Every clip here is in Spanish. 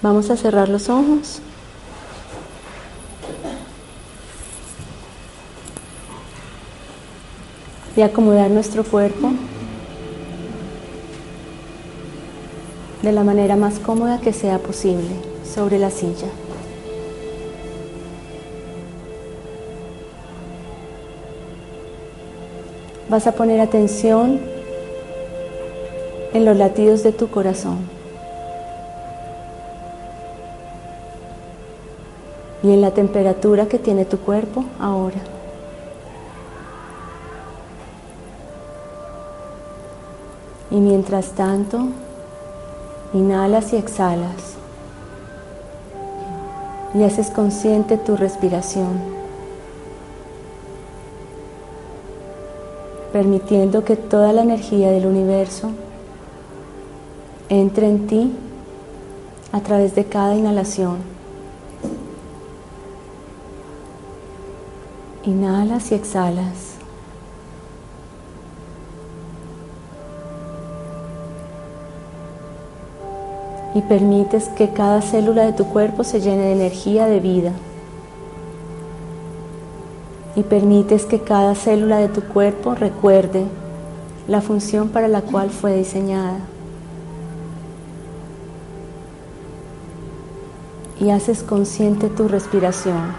Vamos a cerrar los ojos. Y acomodar nuestro cuerpo de la manera más cómoda que sea posible sobre la silla. Vas a poner atención en los latidos de tu corazón y en la temperatura que tiene tu cuerpo ahora. Y mientras tanto, inhalas y exhalas y haces consciente tu respiración, permitiendo que toda la energía del universo entre en ti a través de cada inhalación. Inhalas y exhalas. Y permites que cada célula de tu cuerpo se llene de energía de vida. Y permites que cada célula de tu cuerpo recuerde la función para la cual fue diseñada. Y haces consciente tu respiración.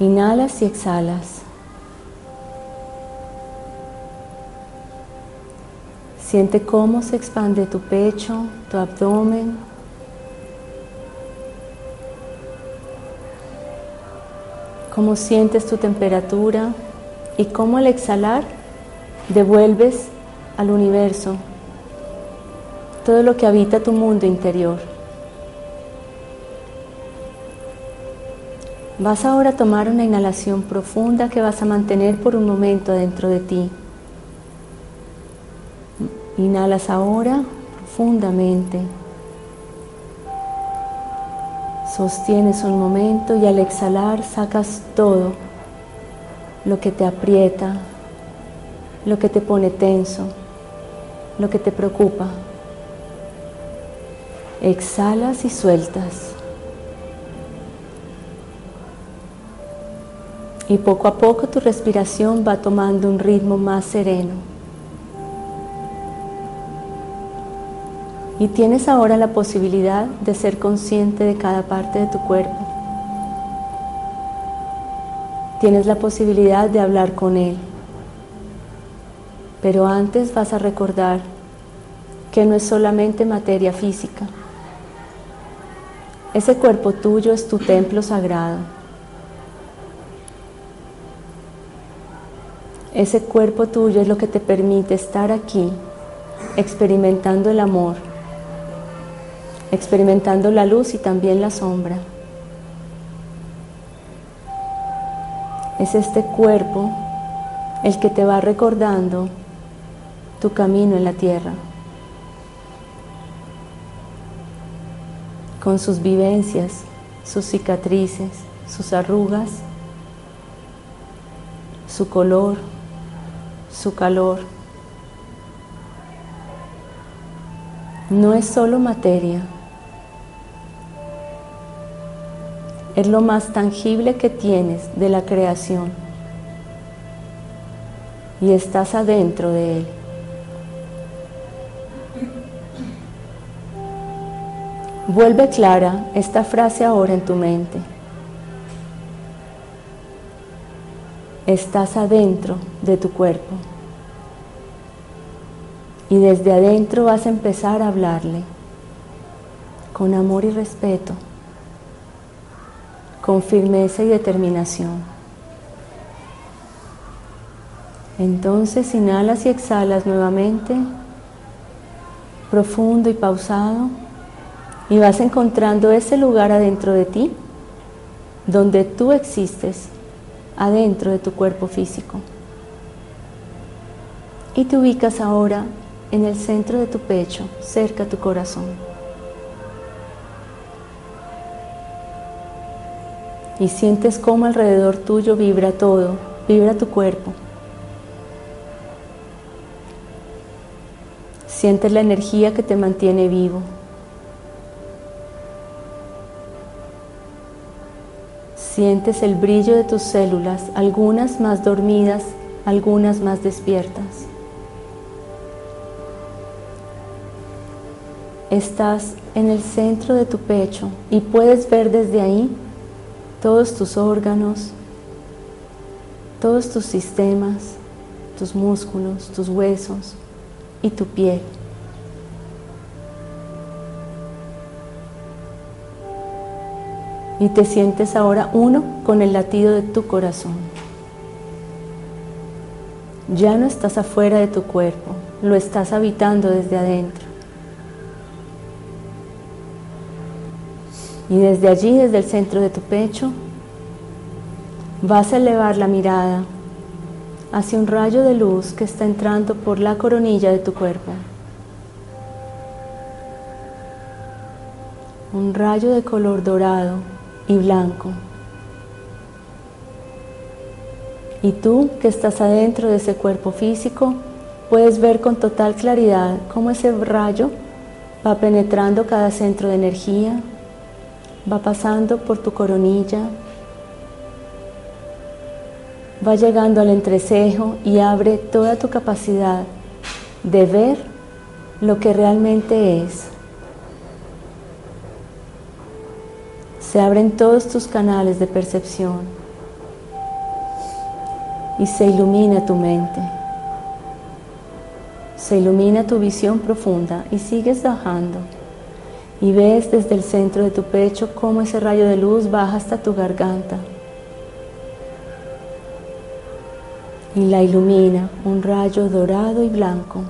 Inhalas y exhalas. Siente cómo se expande tu pecho, tu abdomen. Cómo sientes tu temperatura y cómo al exhalar devuelves al universo todo lo que habita tu mundo interior. Vas ahora a tomar una inhalación profunda que vas a mantener por un momento dentro de ti. Inhalas ahora profundamente. Sostienes un momento y al exhalar sacas todo lo que te aprieta, lo que te pone tenso, lo que te preocupa. Exhalas y sueltas. Y poco a poco tu respiración va tomando un ritmo más sereno. Y tienes ahora la posibilidad de ser consciente de cada parte de tu cuerpo. Tienes la posibilidad de hablar con él. Pero antes vas a recordar que no es solamente materia física. Ese cuerpo tuyo es tu templo sagrado Ese cuerpo tuyo es lo que te permite estar aquí experimentando el amor, experimentando la luz y también la sombra. Es este cuerpo el que te va recordando tu camino en la tierra, con sus vivencias, sus cicatrices, sus arrugas, su color, su calor. No es solo materia, es lo más tangible que tienes de la creación y estás adentro de él. Vuelve clara esta frase ahora en tu mente. estás adentro de tu cuerpo. Y desde adentro vas a empezar a hablarle con amor y respeto, con firmeza y determinación. Entonces inhalas y exhalas nuevamente, profundo y pausado, y vas encontrando ese lugar adentro de ti donde tú existes adentro de tu cuerpo físico. Y te ubicas ahora en el centro de tu pecho, cerca a tu corazón. Y sientes cómo alrededor tuyo vibra todo vibra tu cuerpo. Sientes la energía que te mantiene vivo. Sientes el brillo de tus células, algunas más dormidas, algunas más despiertas. Estás en el centro de tu pecho y puedes ver desde ahí todos tus órganos, todos tus sistemas, tus músculos, tus huesos y tu piel. Y te sientes ahora uno con el latido de tu corazón. Ya no estás afuera de tu cuerpo, lo estás habitando desde adentro. Y desde allí, desde el centro de tu pecho, vas a elevar la mirada hacia un rayo de luz que está entrando por la coronilla de tu cuerpo. Un rayo de color dorado y blanco. Y tú que estás adentro de ese cuerpo físico, puedes ver con total claridad cómo ese rayo va penetrando cada centro de energía, va pasando por tu coronilla, va llegando al entrecejo y abre toda tu capacidad de ver lo que realmente es. Se abren todos tus canales de percepción y se ilumina tu mente. Se ilumina tu visión profunda y sigues bajando y ves desde el centro de tu pecho cómo ese rayo de luz baja hasta tu garganta y la ilumina un rayo dorado y blanco,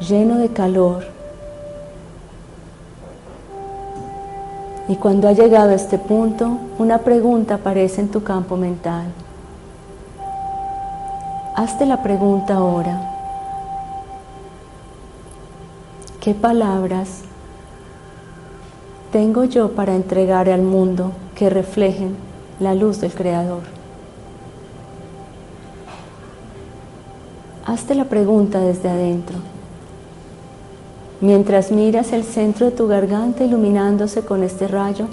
lleno de calor. Y cuando ha llegado a este punto, una pregunta aparece en tu campo mental. Hazte la pregunta ahora. ¿Qué palabras tengo yo para entregar al mundo que reflejen la luz del Creador? Hazte la pregunta desde adentro. Mientras miras el centro de tu garganta iluminándose con este rayo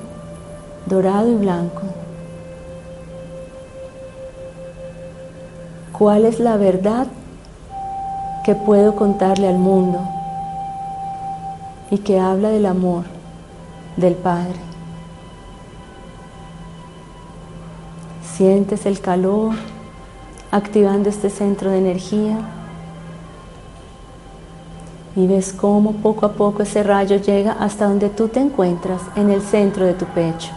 dorado y blanco. ¿Cuál es la verdad que puedo contarle al mundo y que habla del amor? Del Padre. Sientes el calor activando este centro de energía y ves cómo poco a poco ese rayo llega hasta donde tú te encuentras en el centro de tu pecho.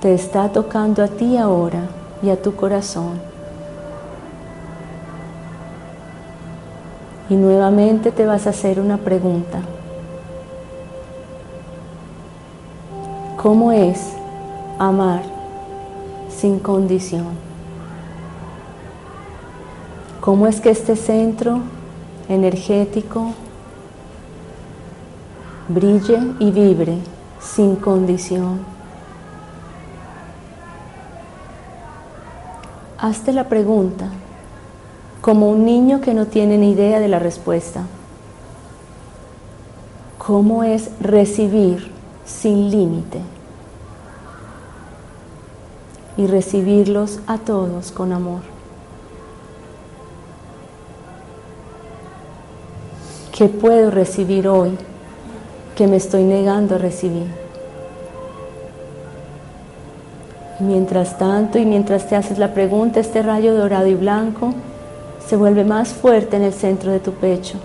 Te está tocando a ti ahora y a tu corazón. Y nuevamente te vas a hacer una pregunta. ¿Cómo es amar sin condición? ¿Cómo es que este centro energético brille y vibre sin condición? Hazte la pregunta como un niño que no tiene ni idea de la respuesta. ¿Cómo es recibir sin límite? Y recibirlos a todos con amor. ¿Qué puedo recibir hoy que me estoy negando a recibir? Mientras tanto y mientras te haces la pregunta, este rayo dorado y blanco se vuelve más fuerte en el centro de tu pecho,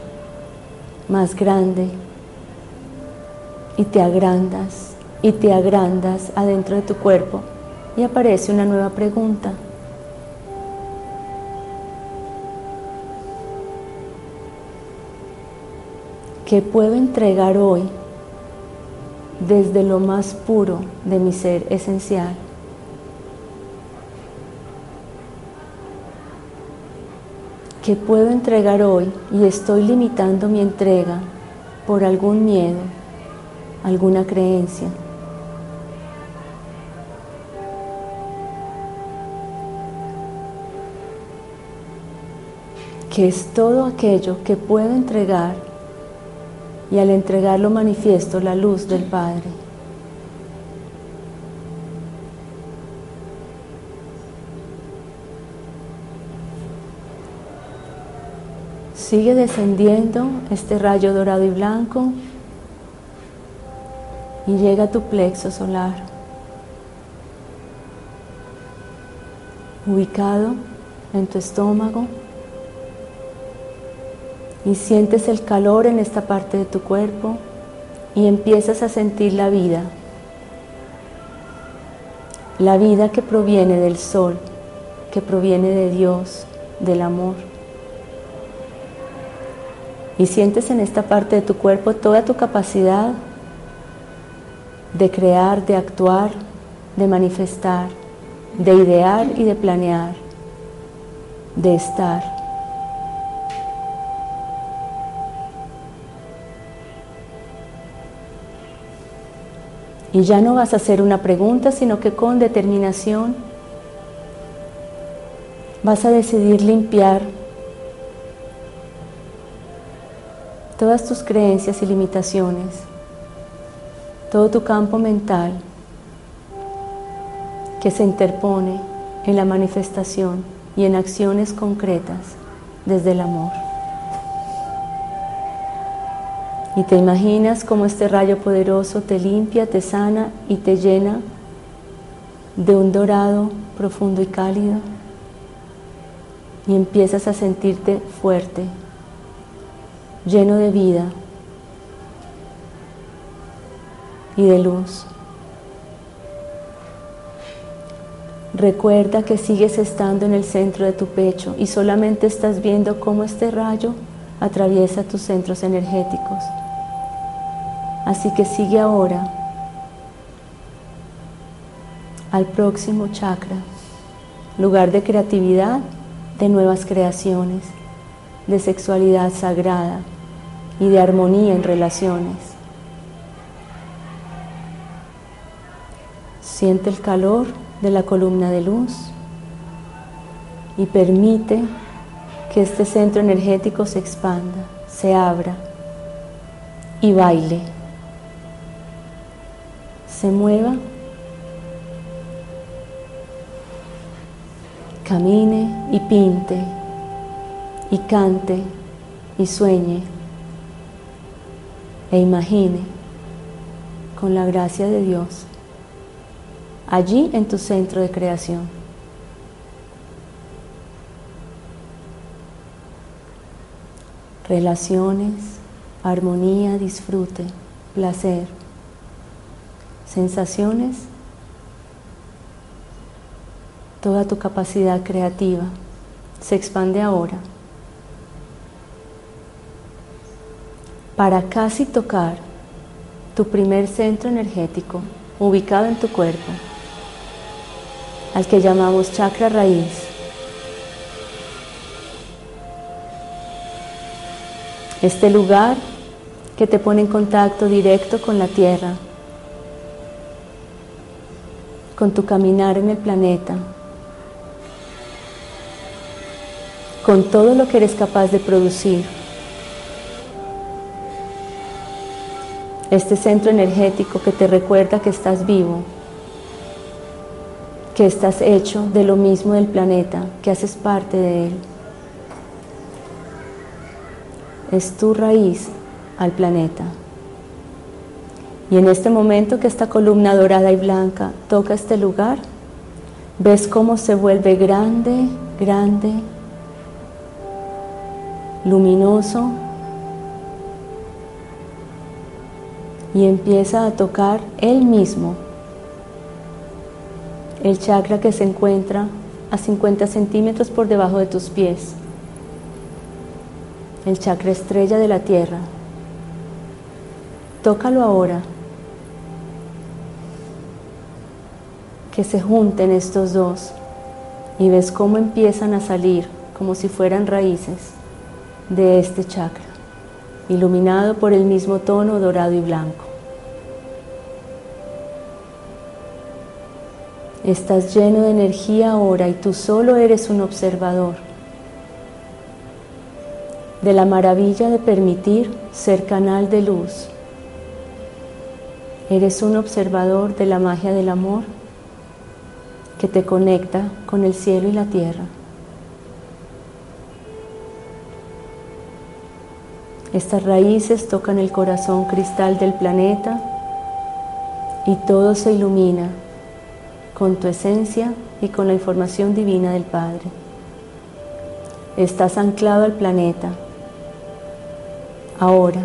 más grande, y te agrandas y te agrandas adentro de tu cuerpo y aparece una nueva pregunta. ¿Qué puedo entregar hoy desde lo más puro de mi ser esencial? que puedo entregar hoy y estoy limitando mi entrega por algún miedo, alguna creencia. Que es todo aquello que puedo entregar y al entregarlo manifiesto la luz del Padre. Sigue descendiendo este rayo dorado y blanco y llega a tu plexo solar, ubicado en tu estómago y sientes el calor en esta parte de tu cuerpo y empiezas a sentir la vida, la vida que proviene del sol, que proviene de Dios, del amor. Y sientes en esta parte de tu cuerpo toda tu capacidad de crear, de actuar, de manifestar, de idear y de planear, de estar. Y ya no vas a hacer una pregunta, sino que con determinación vas a decidir limpiar todas tus creencias y limitaciones, todo tu campo mental que se interpone en la manifestación y en acciones concretas desde el amor. Y te imaginas cómo este rayo poderoso te limpia, te sana y te llena de un dorado profundo y cálido. Y empiezas a sentirte fuerte, lleno de vida y de luz. Recuerda que sigues estando en el centro de tu pecho y solamente estás viendo cómo este rayo atraviesa tus centros energéticos. Así que sigue ahora al próximo chakra, lugar de creatividad, de nuevas creaciones, de sexualidad sagrada y de armonía en relaciones. Siente el calor de la columna de luz y permite que este centro energético se expanda, se abra y baile. Se mueva, camine y pinte y cante y sueñe e imagine con la gracia de Dios allí en tu centro de creación. Relaciones, armonía, disfrute, placer sensaciones, toda tu capacidad creativa se expande ahora para casi tocar tu primer centro energético ubicado en tu cuerpo, al que llamamos chakra raíz. Este lugar que te pone en contacto directo con la tierra, con tu caminar en el planeta, con todo lo que eres capaz de producir. Este centro energético que te recuerda que estás vivo, que estás hecho de lo mismo del planeta, que haces parte de él. Es tu raíz al planeta. Y en este momento que esta columna dorada y blanca toca este lugar, ves cómo se vuelve grande, grande, luminoso y empieza a tocar él mismo el chakra que se encuentra a 50 centímetros por debajo de tus pies, el chakra estrella de la tierra. Tócalo ahora. que se junten estos dos y ves cómo empiezan a salir como si fueran raíces de este chakra, iluminado por el mismo tono dorado y blanco. Estás lleno de energía ahora y tú solo eres un observador. de la maravilla de permitir ser canal de luz. Eres un observador de la magia del amor que te conecta con el cielo y la tierra. Estas raíces tocan el corazón cristal del planeta y todo se ilumina con tu esencia y con la información divina del Padre. Estás anclado al planeta. Ahora,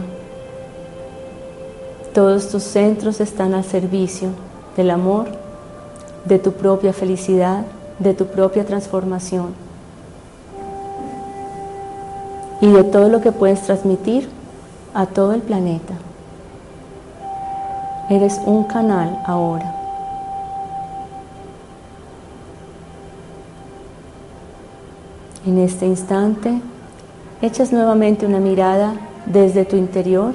todos tus centros están al servicio del amor de tu propia felicidad, de tu propia transformación y de todo lo que puedes transmitir a todo el planeta. Eres un canal ahora. En este instante, echas nuevamente una mirada desde tu interior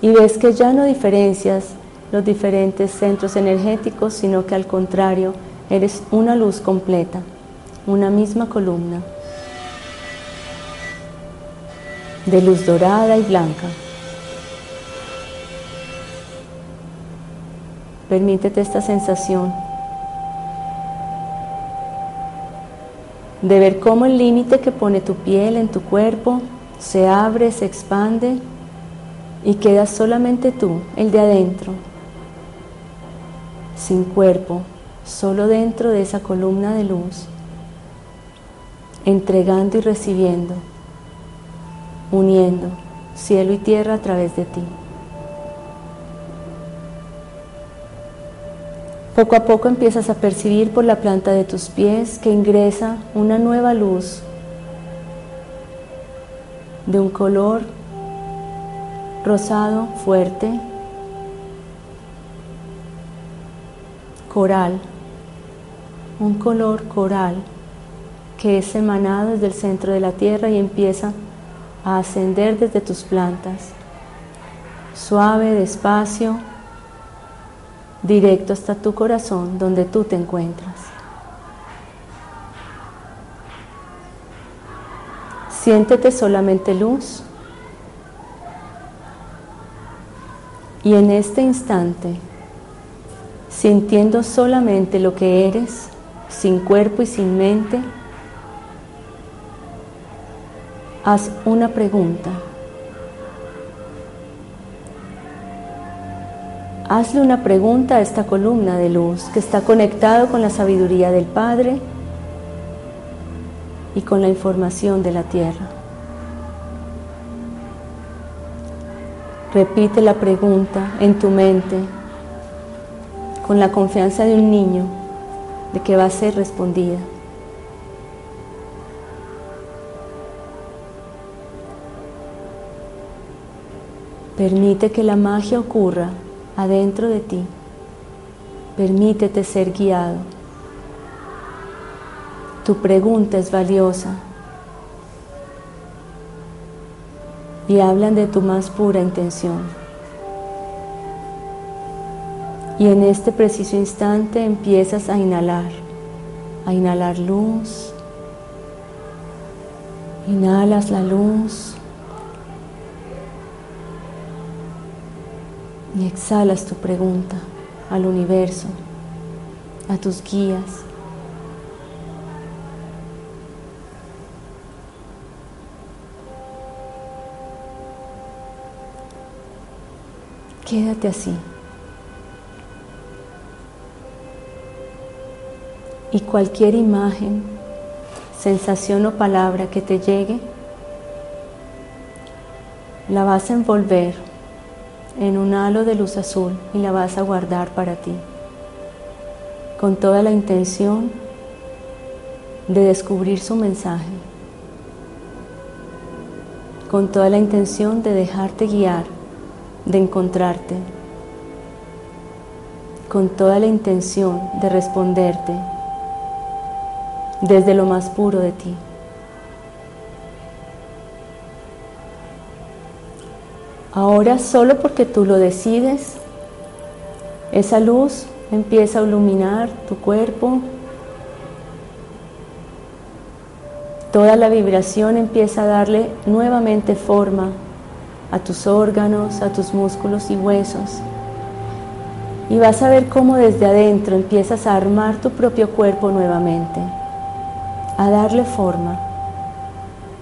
y ves que ya no diferencias los diferentes centros energéticos, sino que al contrario, eres una luz completa, una misma columna de luz dorada y blanca. Permítete esta sensación de ver cómo el límite que pone tu piel en tu cuerpo se abre, se expande y queda solamente tú, el de adentro, sin cuerpo, solo dentro de esa columna de luz, entregando y recibiendo, uniendo cielo y tierra a través de ti. Poco a poco empiezas a percibir por la planta de tus pies que ingresa una nueva luz de un color rosado fuerte coral, un color coral que es emanado desde el centro de la tierra y empieza a ascender desde tus plantas, suave, despacio, directo hasta tu corazón donde tú te encuentras. Siéntete solamente luz y en este instante sintiendo solamente lo que eres, sin cuerpo y sin mente, haz una pregunta. Hazle una pregunta a esta columna de luz que está conectado con la sabiduría del Padre y con la información de la tierra. Repite la pregunta en tu mente con la confianza de un niño de que va a ser respondida. Permite que la magia ocurra adentro de ti. Permítete ser guiado. Tu pregunta es valiosa y hablan de tu más pura intención. Y en este preciso instante empiezas a inhalar, a inhalar luz. Inhalas la luz exhalas tu pregunta al universo, a tus guías. Quédate así. y cualquier imagen, sensación o palabra que te llegue, la vas a envolver en un halo de luz azul y la vas a guardar para ti, con toda la intención de descubrir su mensaje, con toda la intención de dejarte guiar, de encontrarte, con toda la intención de responderte desde lo más puro de ti. Ahora solo porque tú lo decides, esa luz empieza a iluminar tu cuerpo Toda la vibración empieza a darle nuevamente forma a tus órganos, a tus músculos y huesos. Y vas a ver cómo desde adentro empiezas a armar tu propio cuerpo nuevamente, a darle forma.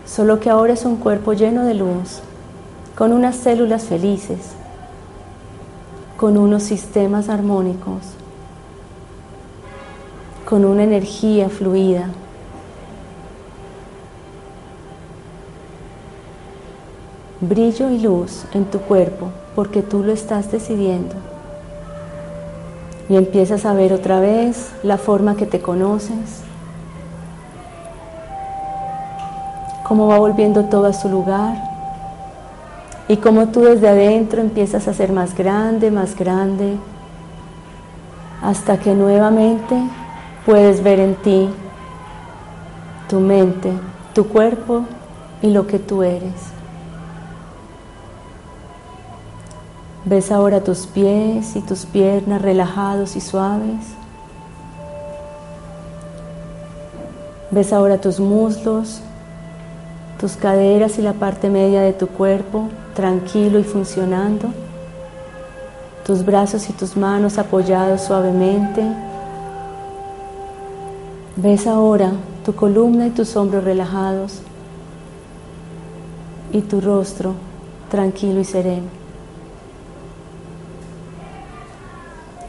Solo que ahora es un cuerpo lleno de luz, con unas células felices, con unos sistemas armónicos, con una energía fluida. Brillo y luz en tu cuerpo porque tú lo estás decidiendo y empiezas a ver otra vez la forma que te conoces, cómo va volviendo todo a su lugar y cómo tú desde adentro empiezas a ser más grande, más grande, hasta que nuevamente puedes ver en ti tu mente, tu cuerpo y lo que tú eres. Ves ahora tus pies y tus piernas relajados y suaves. Ves ahora tus muslos, tus caderas y la parte media de tu cuerpo tranquilo y funcionando. Tus brazos y tus manos apoyados suavemente. Ves ahora tu columna y tus hombros relajados y tu rostro tranquilo y sereno.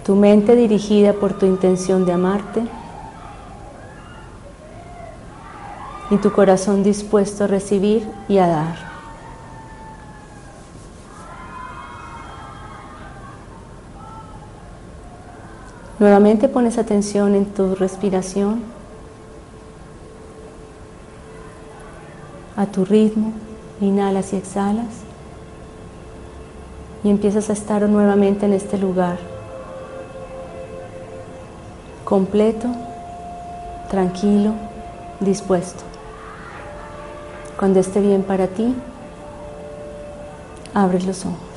tu mente dirigida por tu intención de amarte y tu corazón dispuesto a recibir y a dar. Nuevamente pones atención en tu respiración, a tu ritmo, inhalas y exhalas y empiezas a estar nuevamente en este lugar completo, tranquilo, dispuesto. Cuando esté bien para ti, abre los ojos.